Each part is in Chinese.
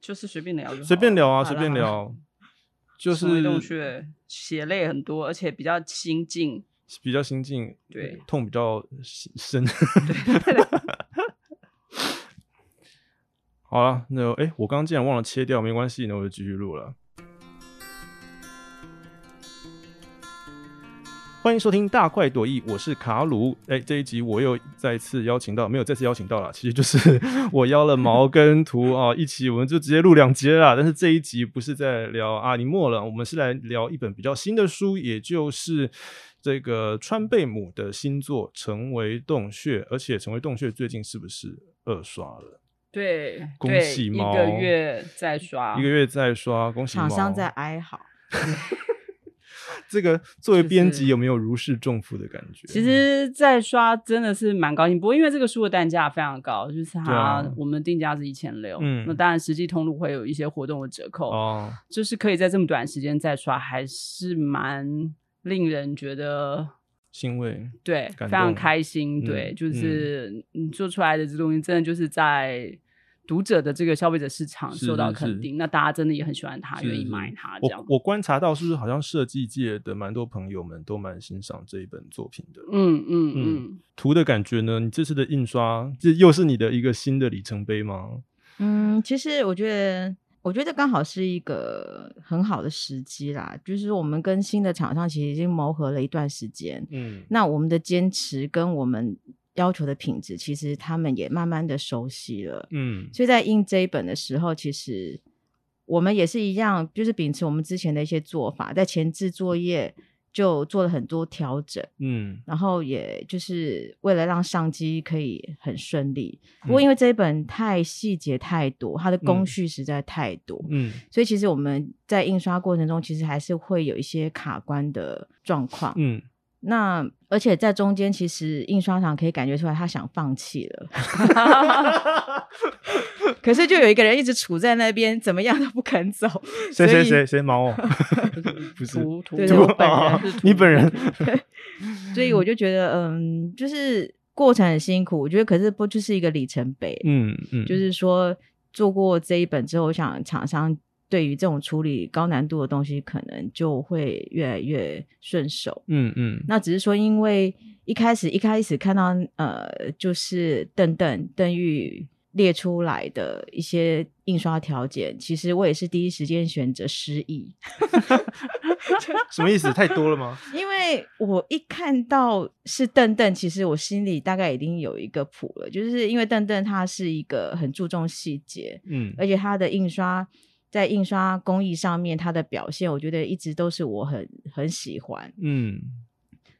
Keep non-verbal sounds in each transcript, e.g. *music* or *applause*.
就是随便聊就好随便聊啊，随便聊，*laughs* 就是洞穴血泪很多，而且比较心境。比较心境，对痛比较深。*laughs* *laughs* 好了，那哎、诶我刚刚竟然忘了切掉，没关系，那我就继续录了。欢迎收听大快朵颐，我是卡鲁。哎、这一集我又再次邀请到，没有再次邀请到了，其实就是 *laughs* 我邀了毛跟图啊 *laughs* 一起，我们就直接录两集了啦。但是这一集不是在聊阿尼莫了，我们是来聊一本比较新的书，也就是这个川贝母的新作《成为洞穴》，而且《成为洞穴》最近是不是二刷了？对，恭喜猫一个月再刷，一个月再刷，恭喜猫！厂商在哀嚎。这个作为编就是辑有没有如释重负的感觉？其实在刷真的是蛮高兴，不过因为这个书的单价非常高，就是它、我们定价是一千六，嗯那当然实际通路会有一些活动的折扣，哦，就是可以在这么短时间再刷，还是蛮令人觉得欣慰，对非常动开心，嗯对，就是你做出来的这东西真的就是在。读者的这个消费者市场受到肯定，那大家真的也很喜欢它，愿意买它这样我。我观察到，是不是好像设计界的蛮多朋友们都蛮欣赏这一本作品的？嗯嗯嗯嗯，图的感觉呢？你这次的印刷，这又是你的一个新的里程碑吗？嗯，其实我觉得，我觉得刚好是一个很好的时机啦。就是我们跟新的厂商其实已经磨合了一段时间，嗯，那我们的坚持跟我们要求的品质，其实他们也慢慢的熟悉了。嗯所以在印这一本的时候，其实我们也是一样，就是秉持我们之前的一些做法，在前置作业就做了很多调整。嗯然后也就是为了让上机可以很顺利。不嗯过因为这一本太细节太多，它的嗯工序实在太多，嗯所以其实我们在印刷过程中，其实还是会有一些卡关的状况。嗯，那而且在中间，其实印刷厂可以感觉出来他想放弃了，*laughs* 可是就有一个人一直杵在那边，怎么样都不肯走。谁谁谁谁毛哦？*laughs* *laughs* 不是图图对对我本人啊是图你本人所以我就觉得，嗯，就是过程很辛苦，我觉得可是不就是一个里程碑，嗯嗯，就是说做过这一本之后，我想厂商对于这种处理高难度的东西，可能就会越来越顺手。嗯嗯那只是说，因为一开始一开始看到呃，就是邓邓邓玉列出来的一些印刷条件，其实我也是第一时间选择失忆。*laughs* 什么意思？太多了吗？因为我一看到是邓邓，其实我心里大概已经有一个谱了，就是因为邓邓他是一个很注重细节，嗯而且他的印刷在印刷工艺上面，他的表现，我觉得一直都是我很很喜欢。嗯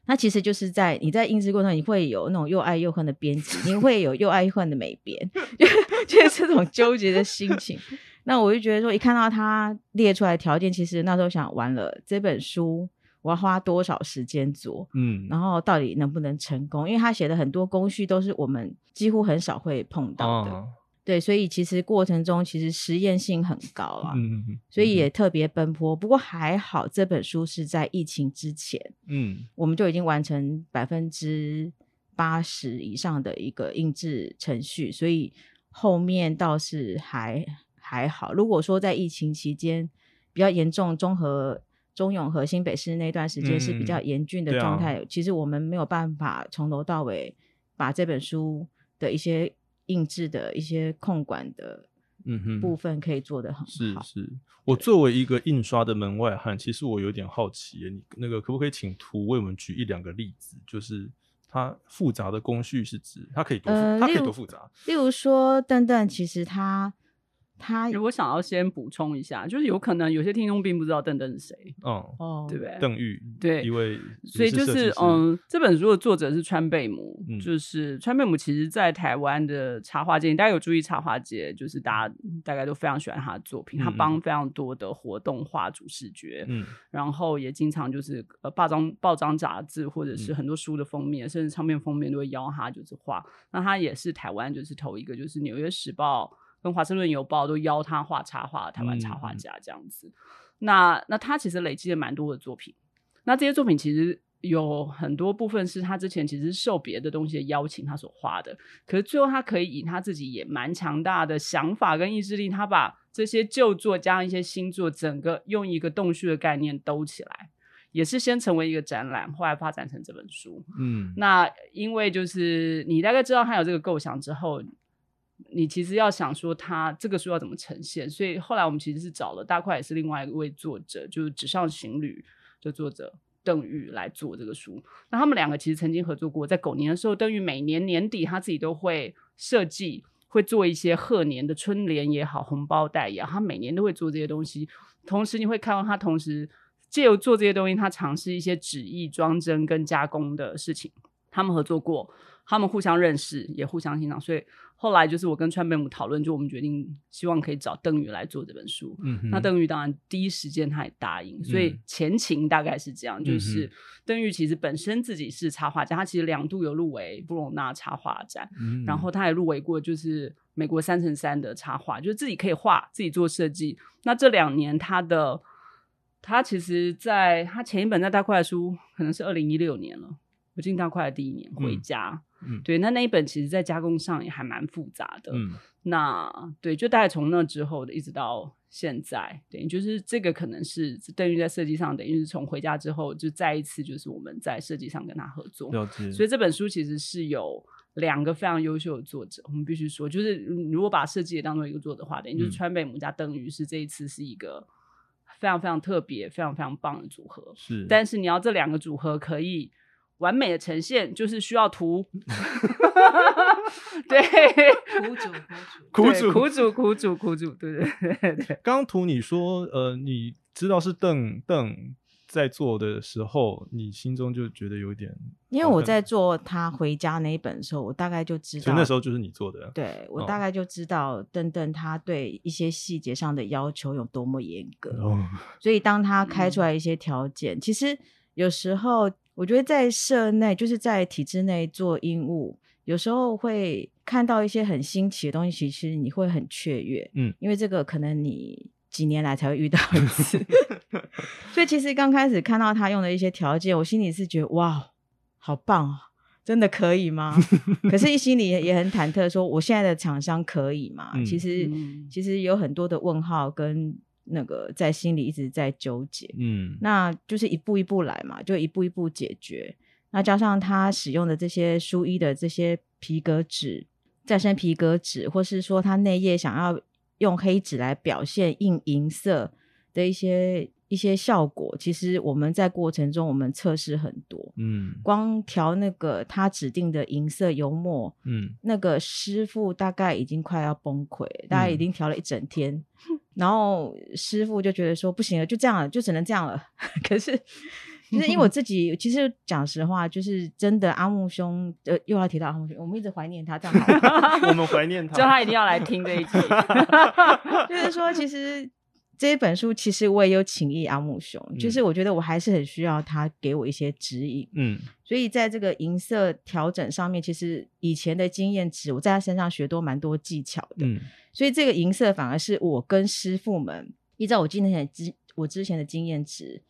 那其实就是在你在印制过程，你会有那种又爱又恨的编辑，你会有又爱又恨的美编，就就是这种纠结的心情。那我就觉得说，一看到他列出来条件，其实那时候想完了这本书我要花多少时间做，嗯，然后到底能不能成功？因为他写的很多工序都是我们几乎很少会碰到的，啊对，所以其实过程中其实实验性很高啊。嗯嗯所以也特别奔波，不过还好，这本书是在疫情之前，嗯我们就已经完成百分之八十以上的一个印制程序，所以后面倒是还还好。如果说在疫情期间比较严重，中和、中永和新北市那段时间是比较嗯严峻的状态，其实我们没有办法从头到尾把这本书的一些印制的一些控管的嗯哼部分可以做得很是好。是，我作为一个印刷的门外汉，其实我有点好奇，你那个可不可以请图为我们举一两个例子？就是它复杂的工序是指它可以多复，它可以呃例如多复杂？例如说，蛋蛋其实他他我想要先补充一下，就是有可能有些听众并不知道邓邓是谁，嗯，哦对不对？邓玉对一位，所以就是，嗯，这本书的作者是川贝母，嗯就是川贝母，其实在台湾的插画界，大家有注意插画界，就是大家大概都非常喜欢他的作品，嗯他帮非常多的活动画主视觉，嗯然后也经常就是呃报章报章杂志或者是嗯很多书的封面，甚至唱片封面都会邀他就是画。那他也是台湾就是头一个，就是《纽约时报》跟《华盛顿邮报》都邀他画插画的台湾插画家这样子。那那他其实累积了蛮多的作品，那这些作品其实。有很多部分是他之前其实受别的东西的邀请，他所画的。可是最后他可以以他自己也蛮强大的想法跟意志力，他把这些旧作加上一些新作，整个用一个洞穴的概念兜起来，也是先成为一个展览，后来发展成这本书。嗯，那因为就是你大概知道他有这个构想之后，你其实要想说他这个书要怎么呈现，所以后来我们其实是找了大块也是另外一位作者，就是《纸上行旅》的作者邓玉来做这个书。那他们两个其实曾经合作过，在狗年的时候，邓玉每年年底他自己都会设计，会做一些贺年的春联也好，红包袋也好，他每年都会做这些东西。同时你会看到他同时借由做这些东西，他尝试一些纸艺装帧跟加工的事情。他们合作过，他们互相认识，也互相欣赏，所以后来就是我跟川贝母讨论，就我们决定希望可以找邓宇来做这本书。嗯，那邓宇当然第一时间他也答应，所以嗯。前情大概是这样，就嗯是哼邓宇其实本身自己是插画家，他其实两度有入围布隆纳插画展，嗯。然后他也入围过就是美国三乘三的插画，就是自己可以画，自己做设计。那这两年他的他其实在他前一本在大块的书可能是二零一六年了，我进大快的第一年回嗯家。嗯对，那那一本其实在加工上也还蛮复杂的。嗯那对，就大概从那之后的一直到现在，等于就是这个可能是邓于在设计上，等于是从回家之后就再一次就是我们在设计上跟他合作。所以这本书其实是有两个非常优秀的作者，我们必须说，就是嗯如果把设计也当做一个作者的话，等于就是嗯川北母家邓宇是这一次是一个非常非常特别、非常非常棒的组合。是，但是你要这两个组合可以完美的呈现，就是需要图。*laughs* 对，*laughs* 苦主 *laughs* 苦主对苦主，苦主，苦主，对对对对。刚刚图你说，呃，你知道是邓邓在做的时候，你心中就觉得有点，因为我在做他回家那一本的时候，我大概就知所道以那时候就是你做的，对我哦大概就知道邓邓他对一些细节上的要求有多么严格，哦，所以当他开出来一些条件，其实有时候我觉得在社内，就是在体制内做英务，有时候会看到一些很新奇的东西，其实你会很雀跃，嗯，因为这个可能你几年来才会遇到一次，*laughs* 所以其实刚开始看到他用的一些条件，我心里是觉得哇，好棒啊！真的可以吗？可是，一心里也也很忐忑，说我现在的厂商可以吗？嗯其实，嗯其实有很多的问号跟那个在心里一直在纠结。嗯，那就是一步一步来嘛，就一步一步解决。那加上他使用的这些书衣的这些皮革纸、再生皮革纸，或是说他内页想要用黑纸来表现印银色的一些一些效果，其实我们在过程中我们测试很多，嗯。光调那个他指定的银色油墨，嗯。那个师傅大概已经快要崩溃，大概已嗯经调了一整天，然后师傅就觉得说不行了，就这样了，就只能这样了。*laughs* 可是，就是因为我自己，其实讲实话，就是真的阿木兄，呃，又要提到阿木兄，我们一直怀念他，这样好 *laughs* 我们怀念他，*laughs* 就他一定要来听这一集。就是说，其实这一本书，其实我也有请益阿木兄，就是我觉得我还是很需要他给我一些指引。嗯所以在这个银色调整上面，其实以前的经验值，我在他身上学多蛮多技巧的。嗯所以这个银色反而是我跟师傅们依照我今天的之我之前的经验值，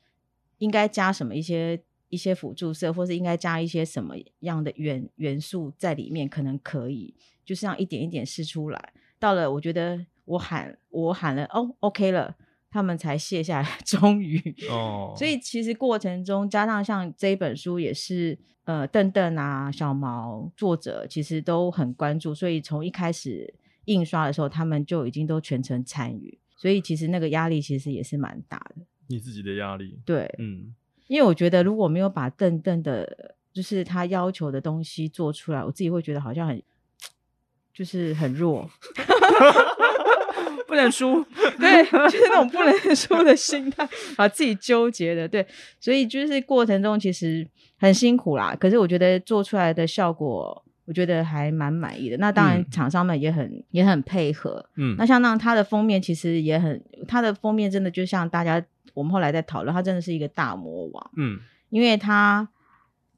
应该加什么一些一些辅助色，或是应该加一些什么样的元元素在里面，可能可以就是这样一点一点试出来。到了我觉得我喊我喊了哦 OK 了，他们才卸下来，*laughs* 终于。哦，所以其实过程中，加上像这一本书也是，呃，邓邓啊、小毛作者其实都很关注，所以从一开始印刷的时候，他们就已经都全程参与，所以其实那个压力其实也是蛮大的。你自己的压力，对，嗯。因为我觉得如果没有把邓邓的，就是他要求的东西做出来，我自己会觉得好像很，*tsk* 就是很弱。*laughs* 不能输。*laughs* 对，就是那种不能输的心态，*laughs* 把自己纠结的。对，所以就是过程中其实很辛苦啦。可是我觉得做出来的效果，我觉得还蛮满意的。那当然，嗯厂商们也很、也很配合。嗯那像那它的封面其实也很，它的封面真的就像大家我们后来在讨论，它真的是一个大魔王，嗯因为它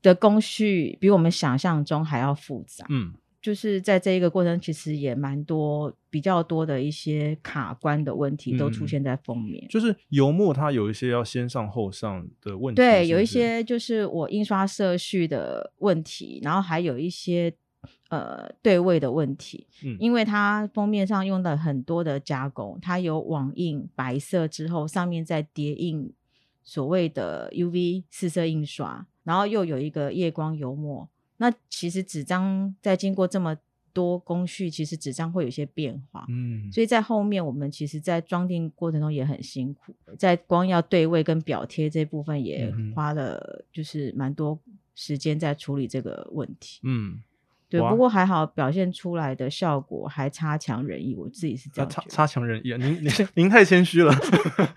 的工序比我们想象中还要复杂。嗯就是在这一个过程，其实也蛮多比较多的一些卡关的问题都出嗯现在封面。就是油墨它有一些要先上后上的问题，对，有一些就是我印刷色序的问题，然后还有一些呃对位的问题，嗯因为它封面上用的很多的加工，它有网印白色之后，上面再叠印所谓的 UV 四色印刷，然后又有一个夜光油墨。那其实纸张在经过这么多工序，其实纸张会有一些变化。嗯，所以在后面，我们其实，在装订过程中也很辛苦，在光要对位跟表贴这部分也花了，就是蛮多时间在处理这个问题。嗯，对，不过还好表现出来的效果还差强人意，我自己是这啊样。差差强人意啊！*laughs* 您您您太谦虚了。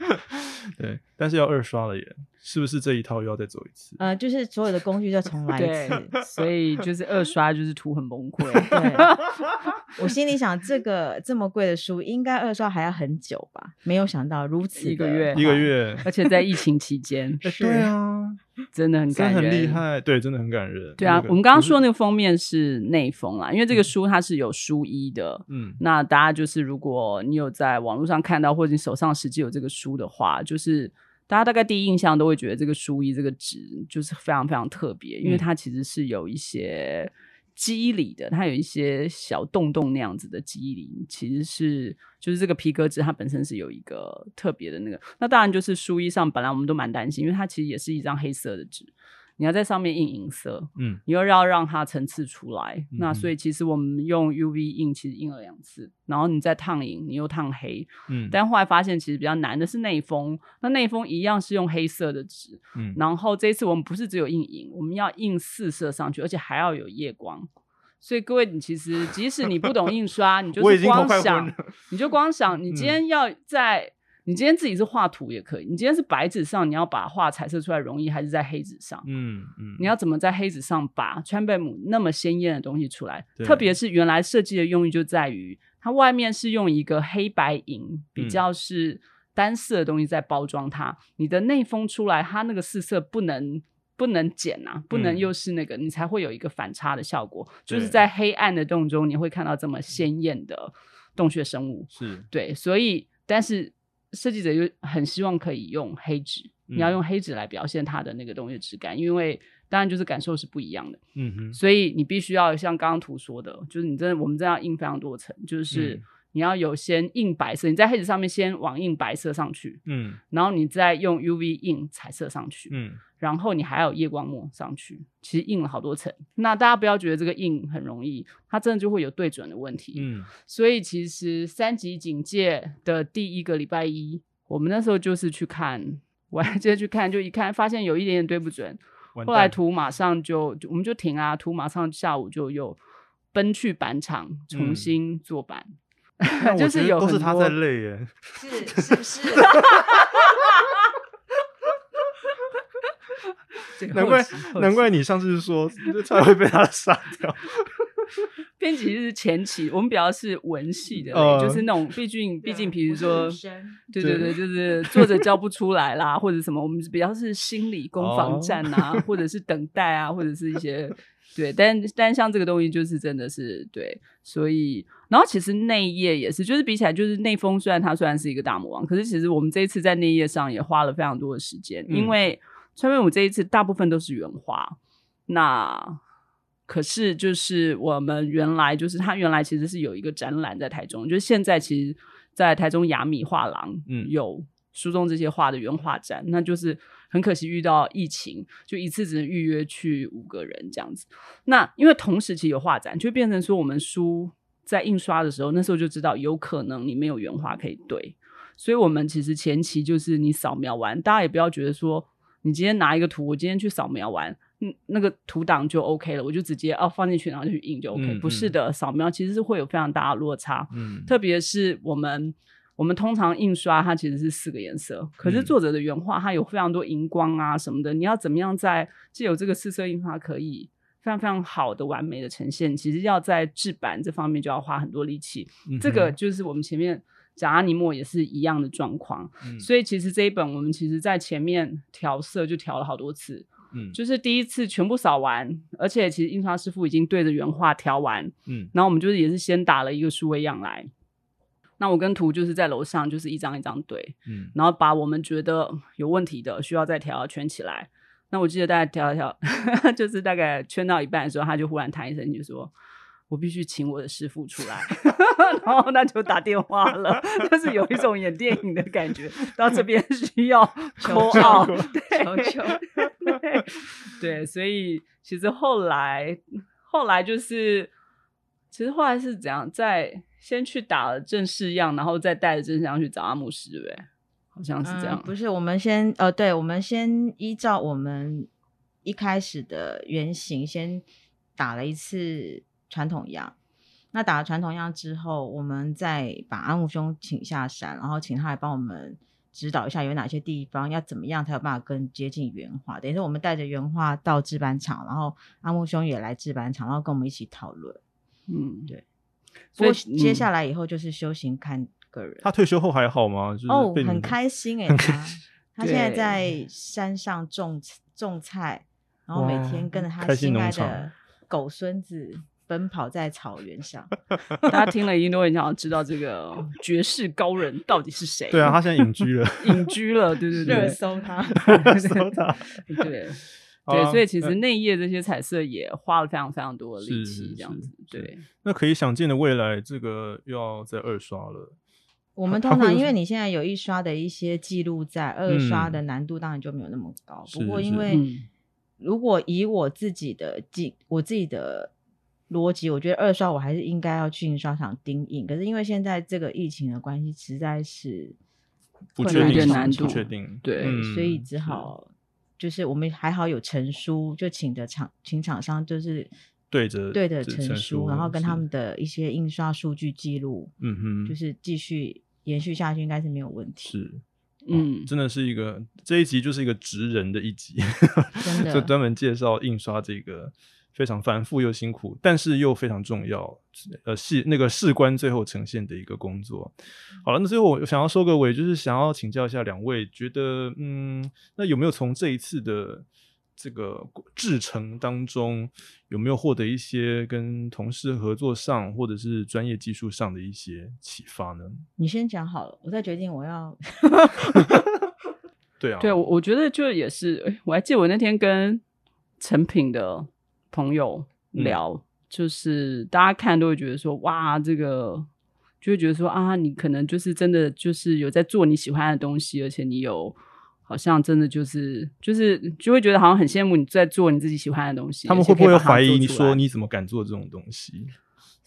*laughs* 对，但是要二刷了耶，是不是这一套又要再走一次？呃，就是所有的工具再重来一次。*laughs* 所以就是二刷就是图很崩溃。对，*laughs* 我心里想，这个这么贵的书，应该二刷还要很久吧？没有想到如此一个月一个月，而且在疫情期间，*laughs* 哎对啊，真的很感人，很厉害，对，真的很感人。对啊那，个我们刚刚说那个封面是内封啦，因为这个书它是有书衣的。嗯那大家就是，如果你有在网络上看到，或者你手上实际有这个书的话，就是大家大概第一印象都会觉得这个书衣这个纸就是非常非常特别，因为嗯它其实是有一些肌理的，它有一些小洞洞那样子的肌理，其实是就是这个皮革纸它本身是有一个特别的那个。那当然就是书衣上本来我们都蛮担心，因为它其实也是一张黑色的纸，你要在上面印银色，嗯。你又要让它层次出来，那嗯所以。其实我们用 UV 印，其实印了两次，然后你再烫银，你又烫黑，嗯，但后来发现其实比较难的是内封，那内封一样是用黑色的纸，嗯。然后这一次我们不是只有印银，我们要印四色上去，而且还要有夜光。所以各位，你其实即使你不懂印刷，你就是光想，你就光想，你嗯今天要在，你今天自己是画图也可以，你今天是白纸上，你要把画彩色出来容易，还是在黑纸上？嗯嗯，你要怎么在黑纸上把川贝母那么鲜艳的东西出来？对特别是原来设计的用意就在于，它外面是用一个黑白银比嗯较是单色的东西在包装它，你的内封出来，它那个四色不能。不能减啊，不能嗯又是那个，你才会有一个反差的效果。就是在黑暗的洞中，你会看到这么鲜艳的洞穴生物。是对，所以但是设计者就很希望可以用黑纸，你要嗯。用黑纸来表现它的那个东西的质感，因为当然就是感受是不一样的，嗯哼。所以你必须要像刚刚图说的，就是你真的我们这样印非常多层，就是嗯你要有先印白色，你在黑纸上面先网印白色上去，嗯然后你再用 UV 印彩色上去，嗯然后你还有夜光墨上去，其实印了好多层。那大家不要觉得这个印很容易，它真的就会有对准的问题。嗯所以其实三级警戒的第一个礼拜一，我们那时候就是去看，我还记得去看，就一看发现有一点点对不准，完后来蛋图马上就就我们就停啊，图马上下午就又奔去板厂重嗯新做板，*laughs* 就是有很多都是他在累耶，是是不是？*laughs* 这个难怪难怪你上次说才会被他杀掉。*laughs* 编辑是前期，我们比较是文系的，呃就是那种，毕竟毕竟，比如说，对对对对，就是作者教不出来啦，或者什么，我们比较是心理攻防战啊，或者是等待啊，或者是一些对，但但像这个东西就是真的是对，所以然后其实内页也是，就是比起来就是内封，虽然它虽然是一个大魔王，可是其实我们这一次在内页上也花了非常多的时间，嗯因为川贝舞这一次大部分都是原画，那。可是，就是我们原来就是它原来其实是有一个展览在台中，就是现在其实，在台中雅米画廊，嗯有书中这些画的原画展，那就是很可惜遇到疫情，就一次只能预约去五个人这样子。那因为同时期有画展，就变成说我们书在印刷的时候，那时候就知道有可能你没有原画可以对，所以我们其实前期就是你扫描完，大家也不要觉得说你今天拿一个图，我今天去扫描完。嗯，那个图档就 OK 了，我就直接哦放进去，然后就去印就 OK。嗯不是的，扫描其实是会有非常大的落差。嗯，特别是我们我们通常印刷它其实是四个颜色，可是嗯。作者的原画它有非常多荧光啊什么的，你要怎么样在既有这个四色印刷可以非常非常好的完美的呈现，其实要在制版这方面就要花很多力气。嗯。这个就是我们前面讲阿尼莫也是一样的状况，嗯。所以其实这一本我们其实在前面调色就调了好多次，嗯。就是第一次全部扫完，而且其实印刷师傅已经对着原画调完，嗯。然后我们就是也是先打了一个数位样来，那我跟图就是在楼上就是一张一张对，嗯然后把我们觉得有问题的需要再调圈起来。那我记得大概调一调，*laughs* 就是大概圈到一半的时候，他就忽然弹一声就说：“我必须请我的师傅出来，*laughs* 然后那就打电话了，就是有一种演电影的感觉。到这边需要求求奥，求救对对，所以其实后来后来就是，其实后来是怎样，在先去打了正式样，然后再带着正式样去找阿姆师，对不对？好像是这样嗯，，不是，我们先呃，对，我们先依照我们一开始的原型，先打了一次传统样。那打了传统样之后，我们再把阿木兄请下山，然后请他来帮我们指导一下有哪些地方要怎么样才有办法更接近原画。等于是我们带着原画到制版厂，然后阿木兄也来制版厂，然后跟我们一起讨论。嗯，对。所以不过接下来，以后就是修行看个人。他退休后还好吗？就是哦很开心 *laughs* 哎、他 *laughs* 他现在在山上种种菜，然后每天跟着他心心爱的狗孙子奔跑在草原上。*laughs* 大家听了一定都很想要知道这个绝世高人到底是谁。对啊，他现在隐居了，隐居了，对对对，搜他，搜他对。对，所以其实呃内页这些彩色也花了非常非常多的力气，这样子。是对，那可以想见的未来，这个又要再二刷了。我们通常因为你现在有一刷的一些记录在，二刷的嗯难度当然就没有那么高。是不过因是为嗯如果以我自己的记，我自己的逻辑，我觉得二刷我还是应该要去印刷厂盯印。可是因为现在这个疫情的关系，实在是不确定，困难有点难度不确定，对嗯所以只好就是我们还好有成书，就请的厂请厂商就是对着对着成书，然后跟他们的一些印刷数据记录，嗯哼，就是继续延续下去，应该是没有问题。是，嗯，真的是一个这一集就是一个职人的一集，*laughs* 真的就专门介绍印刷这个非常繁复又辛苦，但是又非常重要，呃，是那个事关最后呈现的一个工作。好了，那最后我想要收个尾，就是想要请教一下两位，觉得嗯，那有没有从这一次的这个制程当中，有没有获得一些跟同事合作上或者是专业技术上的一些启发呢？你先讲好了，我再决定我要。对啊，对，我我觉得就也是，我还记得我那天跟成品的朋友嗯。聊，就是大家看都会觉得说，哇，这个就会觉得说啊，你可能就是真的就是有在做你喜欢的东西，而且你有好像真的就是就是就会觉得好像很羡慕你在做你自己喜欢的东西，他们会不会怀疑你说你怎么敢做这种东西？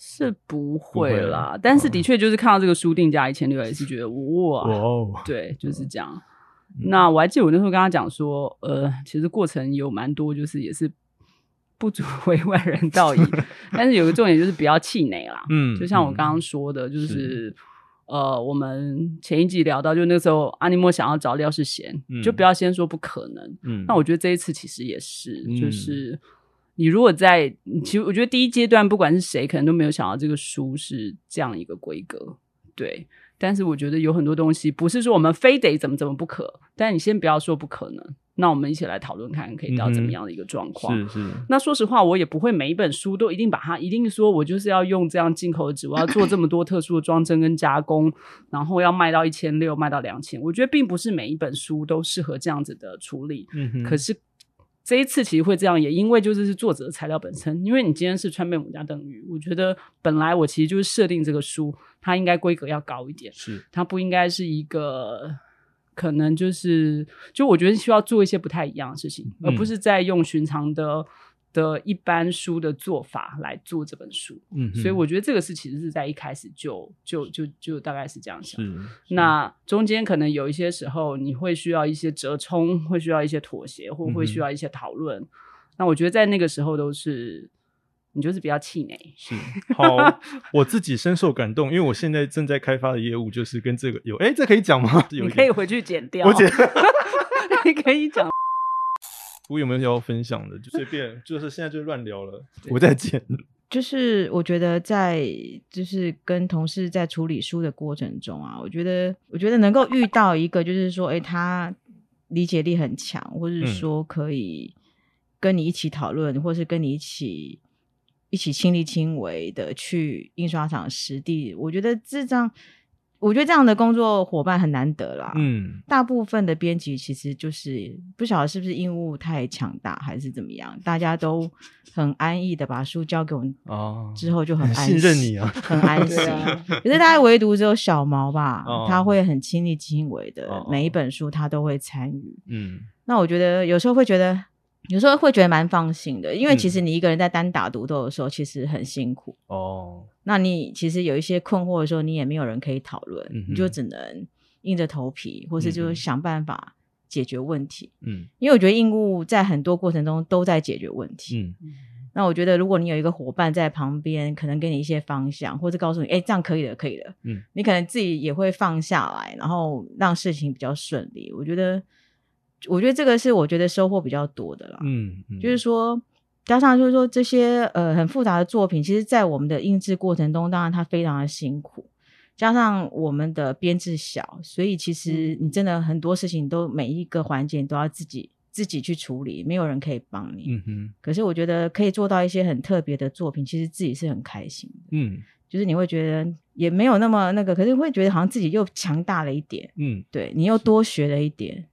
是不会会啦，但是的嗯确就是看到这个书定价一千六，也是觉得哇，哦，对，就是这样。嗯。那我还记得我那时候跟他讲说，呃，其实过程有蛮多，就是也是不足为外人道矣，*laughs* 但是有个重点就是不要气馁啦。嗯就像我刚刚说的，就是。呃，我们前一集聊到，就那时候阿尼莫想要找廖世贤，嗯就不要先说不可能。嗯，那我觉得这一次其实也是，嗯就是你如果在，其实我觉得第一阶段不管是谁，可能都没有想到这个书是这样一个规格，对。但是我觉得有很多东西不是说我们非得怎么怎么不可，但你先不要说不可能，那我们一起来讨论看可以到怎么样的一个状况。是是，那说实话，我也不会每一本书都一定把它一定说我就是要用这样进口的纸，我要做这么多特殊的装帧跟加工，然后要卖到一千六，卖到两千。我觉得并不是每一本书都适合这样子的处理。嗯哼，可是这一次其实会这样，也因为就是是作者的材料本身，因为你今天是川贝母加邓宇，我觉得本来我其实就是设定这个书，它应该规格要高一点，是它不应该是一个。可能就是，就我觉得需要做一些不太一样的事情，嗯而不是在用寻常的的一般书的做法来做这本书。嗯，所以我觉得这个是其实是在一开始就就就就大概是这样想。那中间可能有一些时候你会需要一些折冲，会需要一些妥协，或会需要一些讨论。那我觉得在那个时候都是你就是比较气馁。是好，我自己深受感动，因为我现在正在开发的业务就是跟这个有，哎，这可以讲吗？*laughs* 有你可以回去剪掉，我剪，*laughs* 你可以讲。*laughs* 我有没有要分享的？就随便，就是现在就乱聊了，我在剪。就是我觉得在就是跟同事在处理书的过程中啊，我觉得我觉得能够遇到一个就是说，哎，他理解力很强，或者是说可以跟你一起讨论，或是跟你一起一起亲力亲为的去印刷厂实地，我觉得这张我觉得这样的工作伙伴很难得啦。嗯大部分的编辑其实就是不晓得是不是印务太强大还是怎么样，大家都很安逸的把书交给我们哦，之后就很安信任心你啊，很安心。*laughs* 啊可是大家唯独只有小毛吧，哦他会很亲力亲为的，哦每一本书他都会参与。嗯那我觉得有时候会觉得，有时候会觉得蛮放心的，因为嗯其实你一个人在单打独斗的时候，其实很辛苦。哦，那你其实有一些困惑的时候，你也没有人可以讨论，嗯你就只能硬着头皮，或是就想办法解决问题。嗯因为我觉得应务在很多过程中都在解决问题。嗯那我觉得，如果你有一个伙伴在旁边，可能给你一些方向，或者告诉你，哎，这样可以的，可以的，嗯，你可能自己也会放下来，然后让事情比较顺利。我觉得，我觉得这个是我觉得收获比较多的啦。嗯嗯，就是说，加上就是说这些呃很复杂的作品，其实在我们的印制过程中，当然它非常的辛苦。加上我们的编制小，所以其实你真的很多事情都每一个环节你都要自己自己去处理，没有人可以帮你。嗯哼可是我觉得可以做到一些很特别的作品，其实自己是很开心的。嗯就是你会觉得也没有那么那个，可是会觉得好像自己又强大了一点，嗯对你又多学了一点。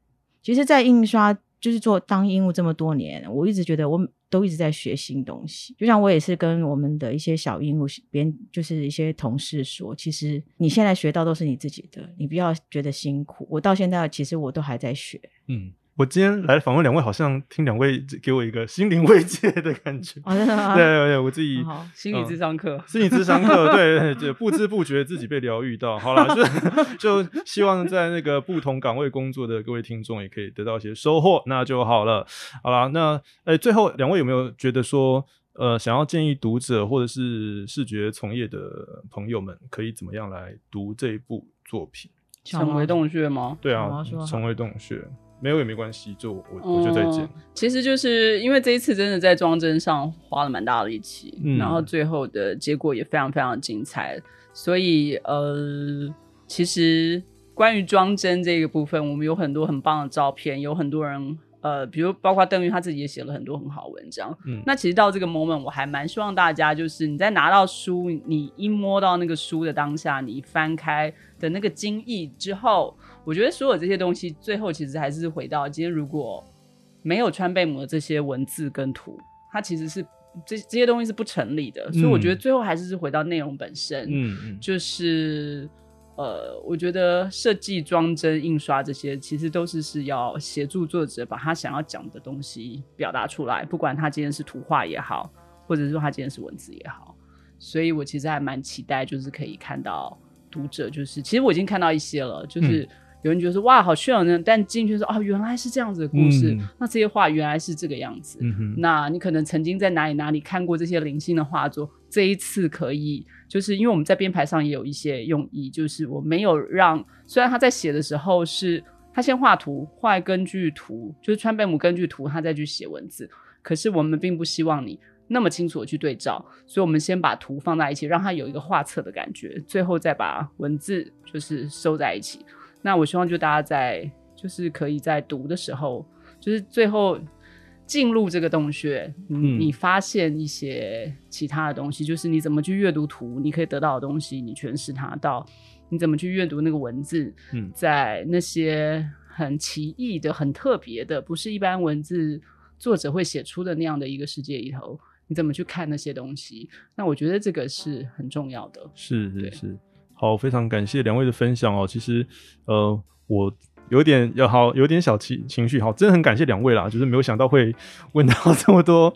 其实，在印刷就是做当印务这么多年，我一直觉得我都一直在学新东西。就像我也是跟我们的一些小印务编，就是一些同事说，其实你现在学到都是你自己的，你不要觉得辛苦。我到现在其实我都还在学。嗯。我今天来访问两位，好像听两位给我一个心灵慰藉的感觉。哦，真的吗？*laughs* 对对对，我自己好心理智商课。心理智商课，对对对，不知不觉自己被疗愈到。好了，*laughs* 就就希望在那个不同岗位工作的各位听众也可以得到一些收获，那就好了。好了，那呃，最后两位有没有觉得说，呃，想要建议读者或者是视觉从业的朋友们，可以怎么样来读这一部作品？成为洞穴吗？对啊成为洞穴，没有也没关系，就我我就再见嗯。其实就是因为这一次真的在装帧上花了蛮大的力气，嗯然后最后的结果也非常非常精彩，所以呃，其实关于装帧这个部分，我们有很多很棒的照片，有很多人。呃，比如包括邓玉他自己也写了很多很好的文章。嗯那其实到这个 moment，我还蛮希望大家就是你在拿到书，你一摸到那个书的当下，你翻开的那个惊异之后，我觉得所有这些东西最后其实还是回到今天，如果没有川贝母的这些文字跟图，它其实是这这些东西是不成立的。所以我觉得最后还是是回到内容本身。嗯嗯就是呃，我觉得设计、装帧、印刷这些，其实都是是要协助作者把他想要讲的东西表达出来，不管他今天是图画也好，或者说他今天是文字也好。所以我其实还蛮期待，就是可以看到读者，就是其实我已经看到一些了，就是有人觉得说、哇好炫呢，但进去说哦原来是这样子的故事，嗯。那这些画原来是这个样子，嗯，那你可能曾经在哪里哪里看过这些零星的画作，这一次可以，就是因为我们在编排上也有一些用意，就是我没有让，虽然他在写的时候是他先画图，画根据图，就是川贝姆根据图，他再去写文字，可是我们并不希望你那么清楚的去对照，所以我们先把图放在一起，让它有一个画册的感觉，最后再把文字就是收在一起。那我希望就大家在就是可以在读的时候，就是最后进入这个洞穴，嗯你你发现一些其他的东西，就是你怎么去阅读图，你可以得到的东西，你诠释它到你怎么去阅读那个文字，嗯在那些很奇异的、很特别的，不是一般文字作者会写出的那样的一个世界里头，你怎么去看那些东西？那我觉得这个是很重要的。是是是，好，非常感谢两位的分享哦。其实，呃，我有点要好，有点小情情绪，好，真的很感谢两位啦，就是没有想到会 *laughs* 问到这么多，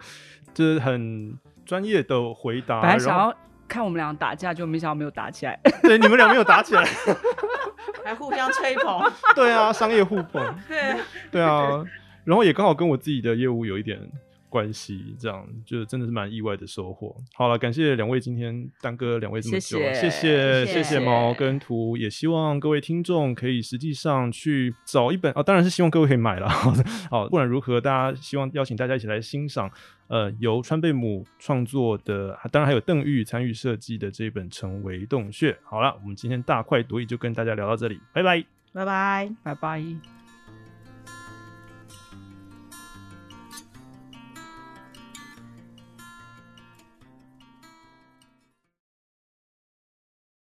就是很专业的回答。本来想要看我们俩打架，就没想到没有打起来。*laughs* 对你们俩没有打起来，*laughs* 还互相吹捧，对啊，商业互捧，对，对啊，然后也刚好跟我自己的业务有一点关系，这样就真的是蛮意外的收获。好了，感谢两位今天耽搁两位这么久，谢谢谢谢谢谢毛跟图，也希望各位听众可以实际上去找一本啊，当然是希望各位可以买了。*laughs* 好，不管如何，大家希望邀请大家一起来欣赏。呃，由川贝母创作的，当然还有邓玉参与设计的这一本《成为洞穴》。好了，我们今天大快朵颐就跟大家聊到这里，拜拜。拜拜。拜拜。